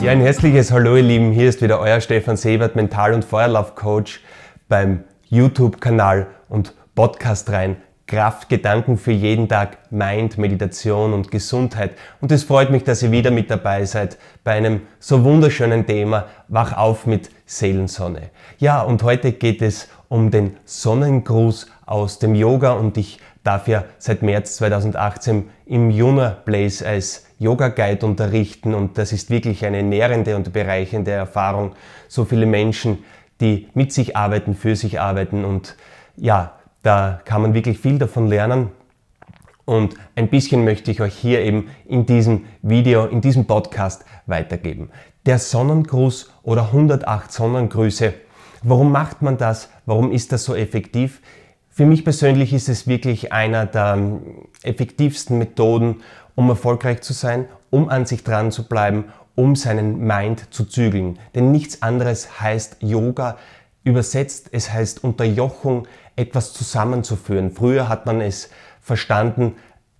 Ja, ein herzliches Hallo ihr Lieben, hier ist wieder euer Stefan Sebert, Mental- und Feuerlauf-Coach beim YouTube-Kanal und Podcast rein. Kraft, Gedanken für jeden Tag, Mind, Meditation und Gesundheit. Und es freut mich, dass ihr wieder mit dabei seid bei einem so wunderschönen Thema, Wach auf mit Seelensonne. Ja, und heute geht es um den Sonnengruß aus dem Yoga und ich darf ja seit März 2018 im Yuna Place als Yoga Guide unterrichten und das ist wirklich eine nährende und bereichernde Erfahrung. So viele Menschen, die mit sich arbeiten, für sich arbeiten und ja, da kann man wirklich viel davon lernen. Und ein bisschen möchte ich euch hier eben in diesem Video, in diesem Podcast weitergeben. Der Sonnengruß oder 108 Sonnengrüße. Warum macht man das? Warum ist das so effektiv? Für mich persönlich ist es wirklich einer der ähm, effektivsten Methoden, um erfolgreich zu sein, um an sich dran zu bleiben, um seinen Mind zu zügeln. Denn nichts anderes heißt Yoga. Übersetzt, es heißt Unterjochung, etwas zusammenzuführen. Früher hat man es verstanden,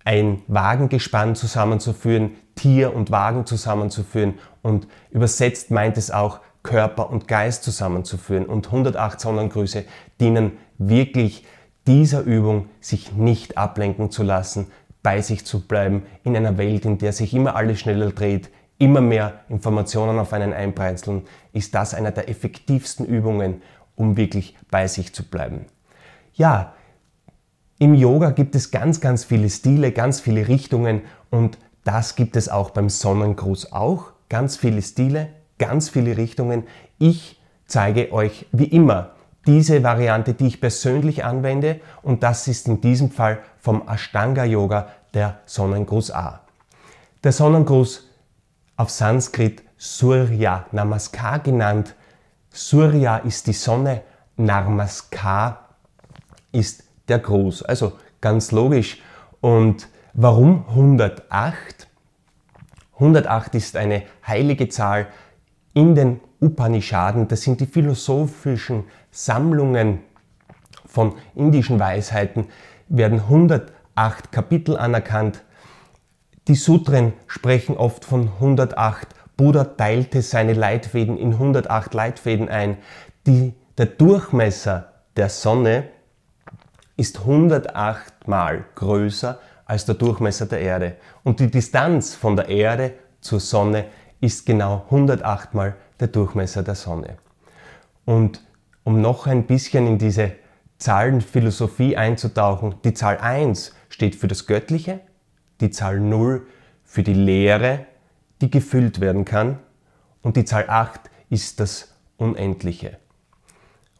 ein Wagengespann zusammenzuführen, Tier und Wagen zusammenzuführen und übersetzt meint es auch Körper und Geist zusammenzuführen. Und 108 Sonnengrüße dienen wirklich dieser Übung, sich nicht ablenken zu lassen, bei sich zu bleiben, in einer Welt, in der sich immer alles schneller dreht, immer mehr Informationen auf einen einpreinzeln, ist das einer der effektivsten Übungen, um wirklich bei sich zu bleiben. Ja, im Yoga gibt es ganz, ganz viele Stile, ganz viele Richtungen und das gibt es auch beim Sonnengruß auch. Ganz viele Stile, ganz viele Richtungen. Ich zeige euch wie immer diese Variante, die ich persönlich anwende und das ist in diesem Fall vom Ashtanga Yoga der Sonnengruß A. Der Sonnengruß auf Sanskrit Surya Namaskar genannt. Surya ist die Sonne, Namaskar ist der Gruß. Also ganz logisch. Und warum 108? 108 ist eine heilige Zahl in den Upanishaden. Das sind die philosophischen Sammlungen von indischen Weisheiten, werden 108 Kapitel anerkannt. Die Sutren sprechen oft von 108. Buddha teilte seine Leitfäden in 108 Leitfäden ein. Die, der Durchmesser der Sonne ist 108 mal größer als der Durchmesser der Erde. Und die Distanz von der Erde zur Sonne ist genau 108 mal der Durchmesser der Sonne. Und um noch ein bisschen in diese Zahlenphilosophie einzutauchen, die Zahl 1 steht für das Göttliche, die Zahl 0 für die Leere, die gefüllt werden kann und die Zahl 8 ist das Unendliche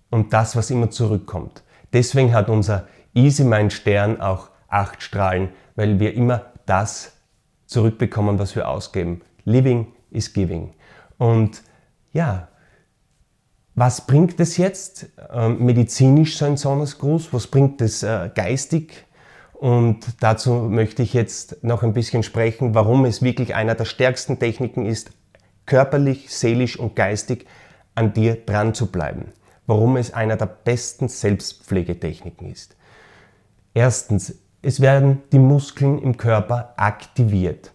und das, was immer zurückkommt. Deswegen hat unser Easy Mind Stern auch 8 Strahlen, weil wir immer das zurückbekommen, was wir ausgeben. Living is giving. Und ja, was bringt es jetzt äh, medizinisch so ein Sonnensgruß? Was bringt es äh, geistig? Und dazu möchte ich jetzt noch ein bisschen sprechen, warum es wirklich einer der stärksten Techniken ist, körperlich, seelisch und geistig an dir dran zu bleiben. Warum es einer der besten Selbstpflegetechniken ist. Erstens, es werden die Muskeln im Körper aktiviert.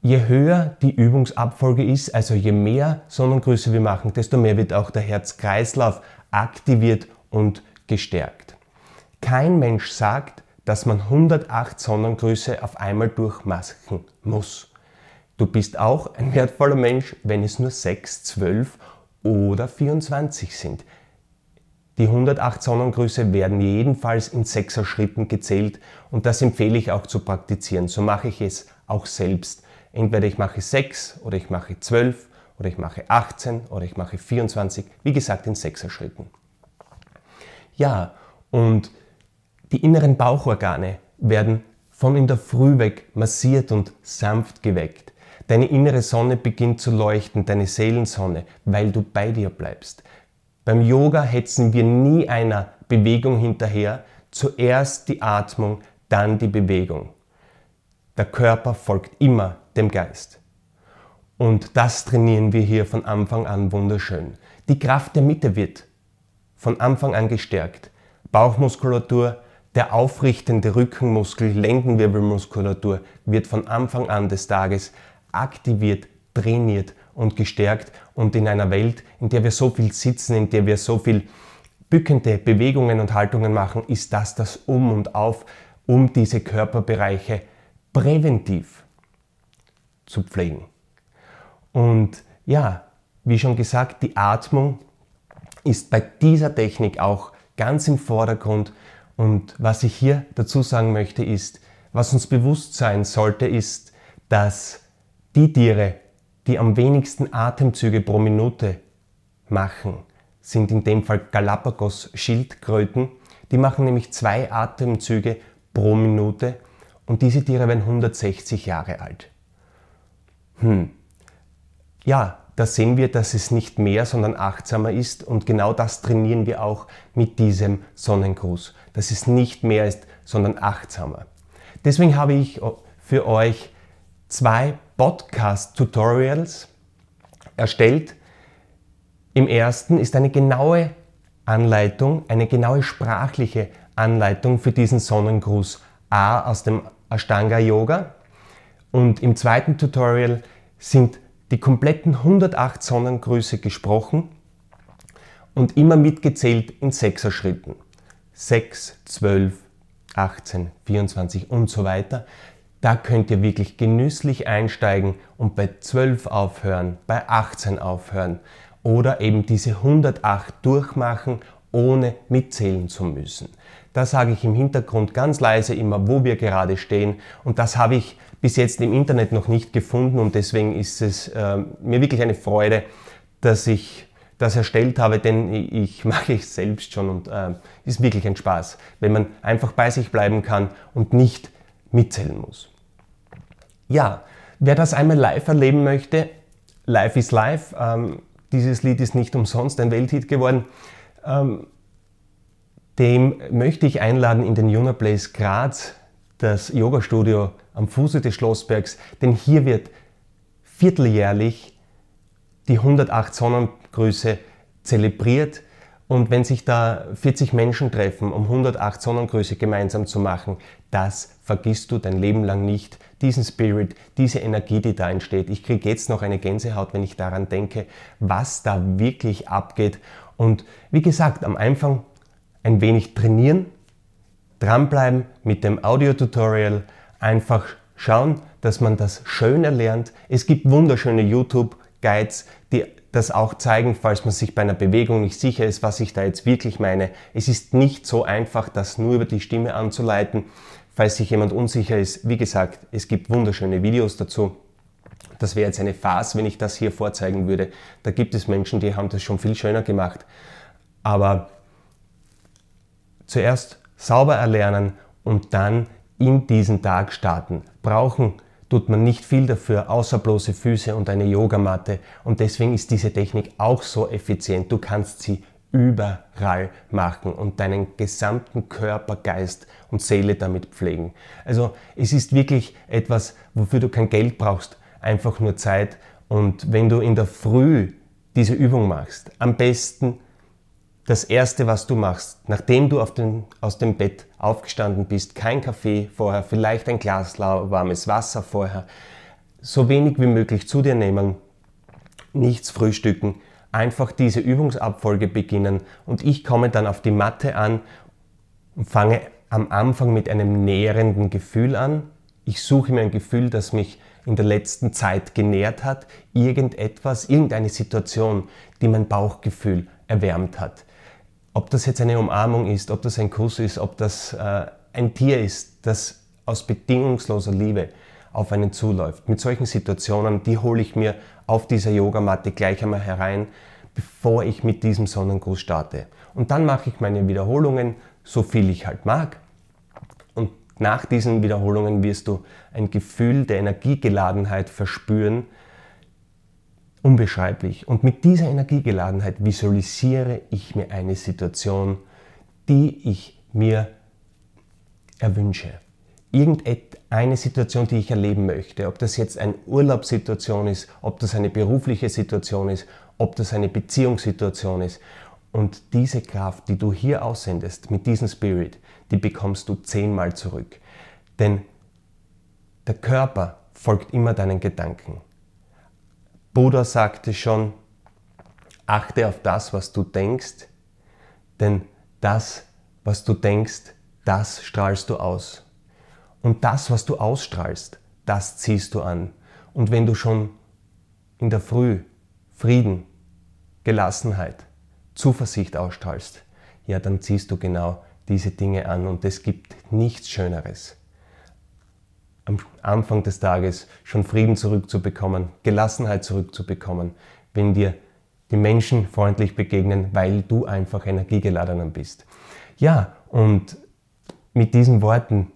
Je höher die Übungsabfolge ist, also je mehr Sonnengrüße wir machen, desto mehr wird auch der Herzkreislauf aktiviert und gestärkt. Kein Mensch sagt, dass man 108 Sonnengrüße auf einmal durchmachen muss. Du bist auch ein wertvoller Mensch, wenn es nur 6, 12 oder 24 sind. Die 108 Sonnengrüße werden jedenfalls in 6er Schritten gezählt und das empfehle ich auch zu praktizieren. So mache ich es auch selbst. Entweder ich mache 6 oder ich mache 12 oder ich mache 18 oder ich mache 24, wie gesagt in 6er Schritten. Ja, und die inneren Bauchorgane werden von in der Früh weg massiert und sanft geweckt. Deine innere Sonne beginnt zu leuchten, deine Seelensonne, weil du bei dir bleibst. Beim Yoga hetzen wir nie einer Bewegung hinterher, zuerst die Atmung, dann die Bewegung. Der Körper folgt immer dem Geist. Und das trainieren wir hier von Anfang an wunderschön. Die Kraft der Mitte wird von Anfang an gestärkt. Bauchmuskulatur, der aufrichtende Rückenmuskel, Lendenwirbelmuskulatur wird von Anfang an des Tages aktiviert, trainiert und gestärkt und in einer Welt, in der wir so viel sitzen, in der wir so viel bückende Bewegungen und Haltungen machen, ist das das Um und Auf, um diese Körperbereiche präventiv zu pflegen. Und ja, wie schon gesagt, die Atmung ist bei dieser Technik auch ganz im Vordergrund. Und was ich hier dazu sagen möchte, ist, was uns bewusst sein sollte, ist, dass die Tiere, die am wenigsten Atemzüge pro Minute machen, sind in dem Fall Galapagos-Schildkröten. Die machen nämlich zwei Atemzüge pro Minute und diese Tiere werden 160 Jahre alt. Hm. Ja, da sehen wir, dass es nicht mehr, sondern achtsamer ist und genau das trainieren wir auch mit diesem Sonnengruß, dass es nicht mehr ist, sondern achtsamer. Deswegen habe ich für euch zwei Podcast-Tutorials erstellt. Im ersten ist eine genaue Anleitung, eine genaue sprachliche Anleitung für diesen Sonnengruß A aus dem Ashtanga Yoga. Und im zweiten Tutorial sind die kompletten 108 Sonnengrüße gesprochen und immer mitgezählt in Sechser-Schritten. 6, 12, 18, 24 und so weiter. Da könnt ihr wirklich genüsslich einsteigen und bei 12 aufhören, bei 18 aufhören oder eben diese 108 durchmachen, ohne mitzählen zu müssen. Da sage ich im Hintergrund ganz leise immer, wo wir gerade stehen. Und das habe ich bis jetzt im Internet noch nicht gefunden. Und deswegen ist es äh, mir wirklich eine Freude, dass ich das erstellt habe, denn ich mache es selbst schon. Und äh, ist wirklich ein Spaß, wenn man einfach bei sich bleiben kann und nicht mitzählen muss. Ja, wer das einmal live erleben möchte, Life is Life, ähm, dieses Lied ist nicht umsonst ein Welthit geworden, ähm, dem möchte ich einladen in den Juna Place Graz, das Yoga-Studio am Fuße des Schlossbergs, denn hier wird vierteljährlich die 108 Sonnengrüße zelebriert und wenn sich da 40 Menschen treffen, um 108 Sonnengrüße gemeinsam zu machen, das vergisst du dein Leben lang nicht. Diesen Spirit, diese Energie, die da entsteht. Ich kriege jetzt noch eine Gänsehaut, wenn ich daran denke, was da wirklich abgeht. Und wie gesagt, am Anfang ein wenig trainieren, dranbleiben mit dem Audio-Tutorial, einfach schauen, dass man das schön erlernt. Es gibt wunderschöne YouTube-Guides, die das auch zeigen, falls man sich bei einer Bewegung nicht sicher ist, was ich da jetzt wirklich meine. Es ist nicht so einfach, das nur über die Stimme anzuleiten. Falls sich jemand unsicher ist, wie gesagt, es gibt wunderschöne Videos dazu. Das wäre jetzt eine Farce, wenn ich das hier vorzeigen würde. Da gibt es Menschen, die haben das schon viel schöner gemacht. Aber zuerst sauber erlernen und dann in diesen Tag starten. Brauchen tut man nicht viel dafür, außer bloße Füße und eine Yogamatte. Und deswegen ist diese Technik auch so effizient. Du kannst sie überall machen und deinen gesamten Körper, Geist und Seele damit pflegen. Also es ist wirklich etwas, wofür du kein Geld brauchst, einfach nur Zeit. Und wenn du in der Früh diese Übung machst, am besten das Erste, was du machst, nachdem du den, aus dem Bett aufgestanden bist, kein Kaffee vorher, vielleicht ein Glas warmes Wasser vorher, so wenig wie möglich zu dir nehmen, nichts frühstücken, einfach diese Übungsabfolge beginnen und ich komme dann auf die Matte an und fange am Anfang mit einem nährenden Gefühl an. Ich suche mir ein Gefühl, das mich in der letzten Zeit genährt hat, irgendetwas, irgendeine Situation, die mein Bauchgefühl erwärmt hat. Ob das jetzt eine Umarmung ist, ob das ein Kuss ist, ob das äh, ein Tier ist, das aus bedingungsloser Liebe auf einen zuläuft. Mit solchen Situationen, die hole ich mir auf dieser Yogamatte gleich einmal herein, bevor ich mit diesem Sonnengruß starte. Und dann mache ich meine Wiederholungen, so viel ich halt mag. Und nach diesen Wiederholungen wirst du ein Gefühl der Energiegeladenheit verspüren, unbeschreiblich. Und mit dieser Energiegeladenheit visualisiere ich mir eine Situation, die ich mir erwünsche. Irgendeine Situation, die ich erleben möchte. Ob das jetzt eine Urlaubssituation ist, ob das eine berufliche Situation ist, ob das eine Beziehungssituation ist. Und diese Kraft, die du hier aussendest, mit diesem Spirit, die bekommst du zehnmal zurück. Denn der Körper folgt immer deinen Gedanken. Buddha sagte schon, achte auf das, was du denkst, denn das, was du denkst, das strahlst du aus. Und das, was du ausstrahlst, das ziehst du an. Und wenn du schon in der Früh Frieden, Gelassenheit, Zuversicht ausstrahlst, ja, dann ziehst du genau diese Dinge an und es gibt nichts Schöneres. Am Anfang des Tages schon Frieden zurückzubekommen, Gelassenheit zurückzubekommen, wenn dir die Menschen freundlich begegnen, weil du einfach energiegeladener bist. Ja, und mit diesen Worten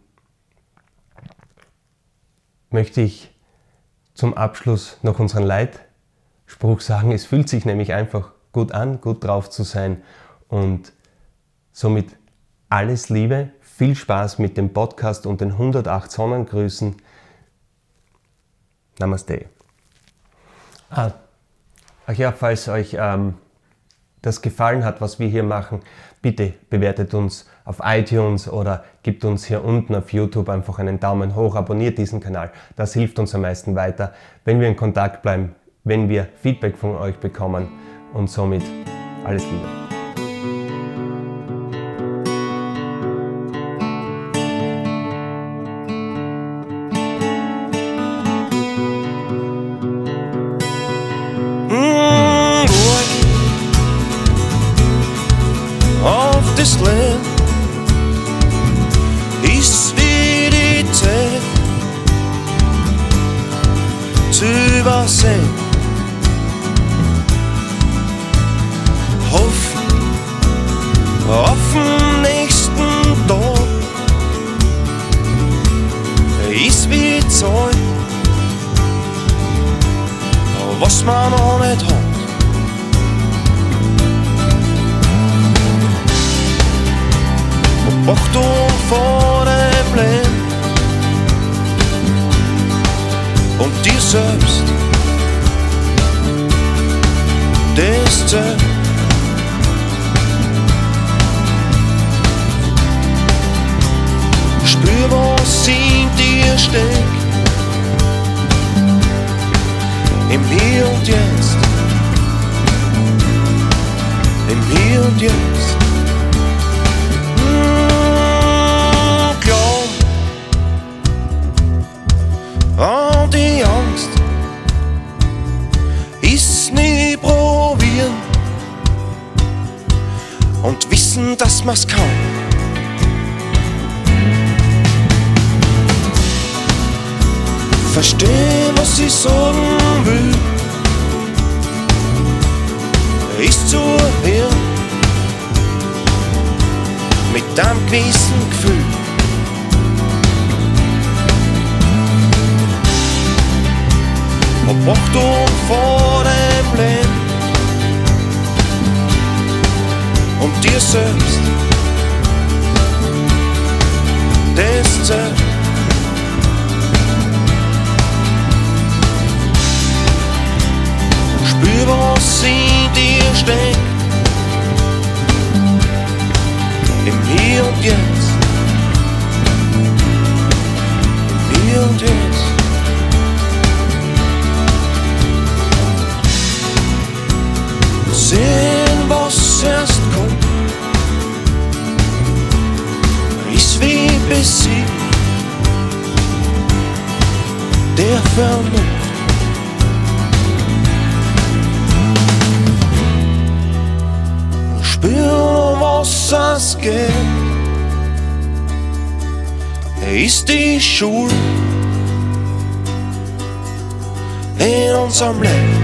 möchte ich zum Abschluss noch unseren Leitspruch sagen. Es fühlt sich nämlich einfach gut an, gut drauf zu sein und somit alles Liebe, viel Spaß mit dem Podcast und den 108 Sonnengrüßen. Namaste. Ah, ach ja, falls euch ähm, das gefallen hat, was wir hier machen, bitte bewertet uns auf iTunes oder gibt uns hier unten auf YouTube einfach einen Daumen hoch, abonniert diesen Kanal. Das hilft uns am meisten weiter, wenn wir in Kontakt bleiben, wenn wir Feedback von euch bekommen und somit alles Liebe. Was man noch nicht hat. Achtung vor dem Leben und dir selbst. Das zählt. Spür, was in dir steckt. Im Hier und Jetzt. Im Hier und Jetzt. wissen, dass man's kann. Versteh, was ich sagen zu hören mit einem gewissen Gefühl. Hab Achtung vor dem Leben und dir selbst. Das zählt. Besiegt der Vernunft. Spür, was es geht. Er ist die Schule in unserem Leben.